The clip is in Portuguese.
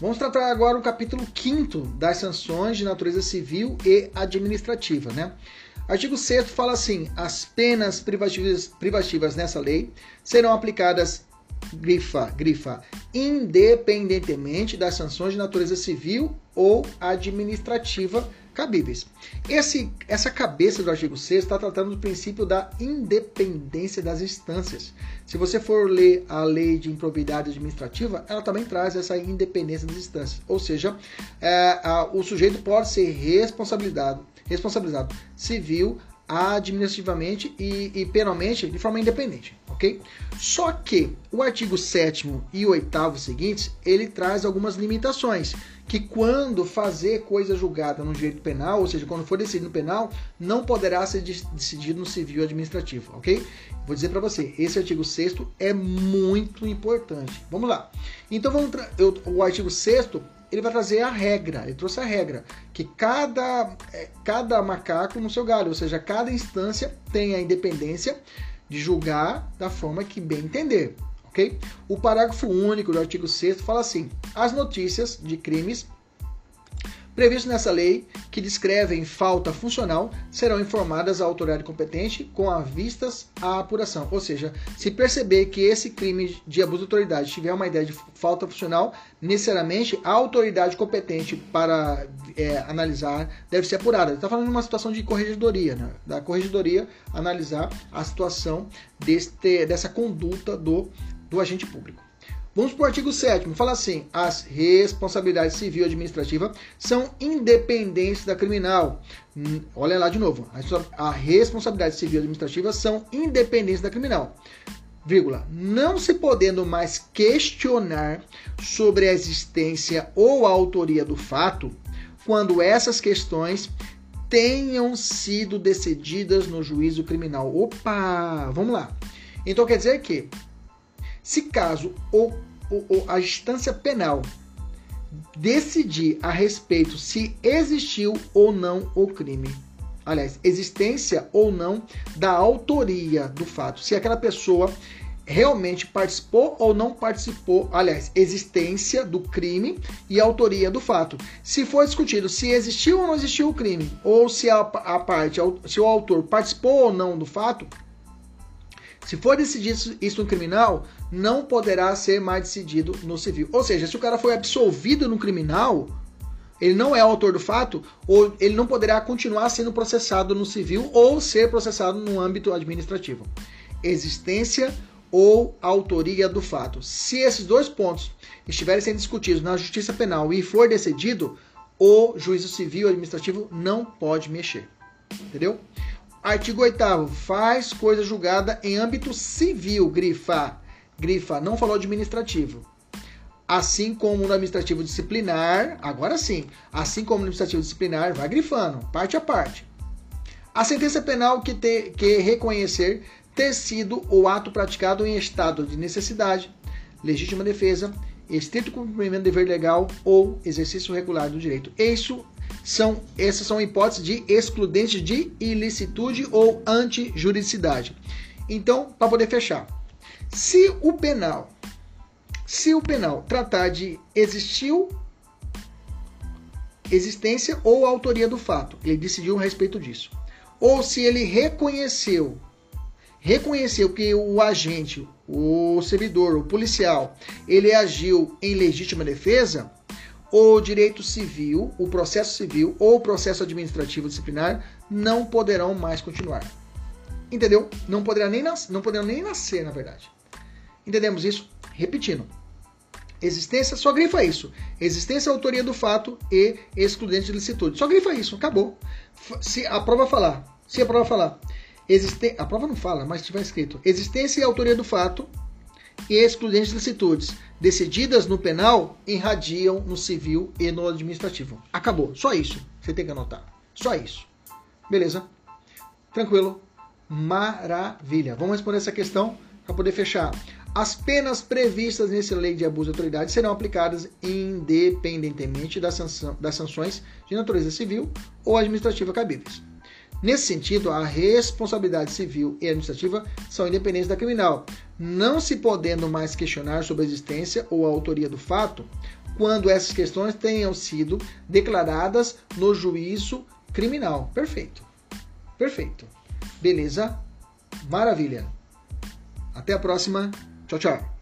Vamos tratar agora o capítulo 5 das sanções de natureza civil e administrativa, né? Artigo 6 fala assim: as penas privativas, privativas nessa lei serão aplicadas grifa, grifa, independentemente das sanções de natureza civil ou administrativa cabíveis. Esse, essa cabeça do artigo 6 está tratando do princípio da independência das instâncias. Se você for ler a lei de improbidade administrativa, ela também traz essa independência das instâncias. Ou seja, é, a, o sujeito pode ser responsabilizado, responsabilizado civil, administrativamente e, e penalmente de forma independente, ok? Só que o artigo 7 e 8 seguintes, ele traz algumas limitações, que quando fazer coisa julgada no direito penal, ou seja, quando for decidido no penal, não poderá ser decidido no civil administrativo, ok? Vou dizer para você, esse artigo 6 é muito importante. Vamos lá. Então, vamos eu, o artigo 6 ele vai trazer a regra, ele trouxe a regra, que cada, é, cada macaco no seu galho, ou seja, cada instância tem a independência de julgar da forma que bem entender, ok? O parágrafo único do artigo 6 fala assim: as notícias de crimes previstos nessa lei que descrevem falta funcional serão informadas à autoridade competente com a vistas à apuração. Ou seja, se perceber que esse crime de abuso de autoridade tiver uma ideia de falta funcional, necessariamente a autoridade competente para é, analisar deve ser apurada. Está falando de uma situação de corregedoria, né? da corregedoria analisar a situação deste, dessa conduta do, do agente público. Vamos para o artigo 7 fala assim: as responsabilidades civil e administrativa são independentes da criminal. Hum, olha lá de novo. A responsabilidade civil e administrativa são independentes da criminal. Vírgula, não se podendo mais questionar sobre a existência ou a autoria do fato, quando essas questões tenham sido decididas no juízo criminal. Opa, vamos lá. Então quer dizer que se caso o a instância penal decidir a respeito se existiu ou não o crime. Aliás, existência ou não da autoria do fato. Se aquela pessoa realmente participou ou não participou, aliás, existência do crime e autoria do fato. Se for discutido se existiu ou não existiu o crime, ou se a, a parte, se o autor participou ou não do fato, se for decidido isso no criminal, não poderá ser mais decidido no civil. Ou seja, se o cara foi absolvido no criminal, ele não é autor do fato, ou ele não poderá continuar sendo processado no civil ou ser processado no âmbito administrativo. Existência ou autoria do fato. Se esses dois pontos estiverem sendo discutidos na justiça penal e for decidido, o juízo civil administrativo não pode mexer. Entendeu? Artigo 8 faz coisa julgada em âmbito civil, grifa. Grifa, não falou administrativo. Assim como no administrativo disciplinar, agora sim, assim como no administrativo disciplinar, vai grifando, parte a parte. A sentença penal que, ter, que reconhecer ter sido o ato praticado em estado de necessidade, legítima defesa, estrito cumprimento do dever legal ou exercício regular do direito. Isso são essas são hipóteses de excludente de ilicitude ou antijuridicidade. Então, para poder fechar, se o penal, se o penal tratar de existiu existência ou autoria do fato, ele decidiu a respeito disso. Ou se ele reconheceu reconheceu que o agente, o servidor, o policial, ele agiu em legítima defesa, o direito civil, o processo civil ou o processo administrativo disciplinar não poderão mais continuar. Entendeu? Não poderão nem, nas, não poderão nem nascer, na verdade. Entendemos isso? Repetindo. Existência, só grifa isso. Existência, autoria do fato e excludente de licitude. Só grifa isso, acabou. Se a prova falar, se a prova falar, Existe... A prova não fala, mas tiver escrito. Existência e autoria do fato e excludentes licitudes decididas no penal irradiam no civil e no administrativo. Acabou. Só isso. Você tem que anotar. Só isso. Beleza? Tranquilo? Maravilha. Vamos responder essa questão para poder fechar. As penas previstas nessa lei de abuso de autoridade serão aplicadas independentemente das, das sanções de natureza civil ou administrativa cabíveis. Nesse sentido, a responsabilidade civil e administrativa são independentes da criminal, não se podendo mais questionar sobre a existência ou a autoria do fato quando essas questões tenham sido declaradas no juízo criminal. Perfeito. Perfeito. Beleza? Maravilha. Até a próxima. Tchau, tchau.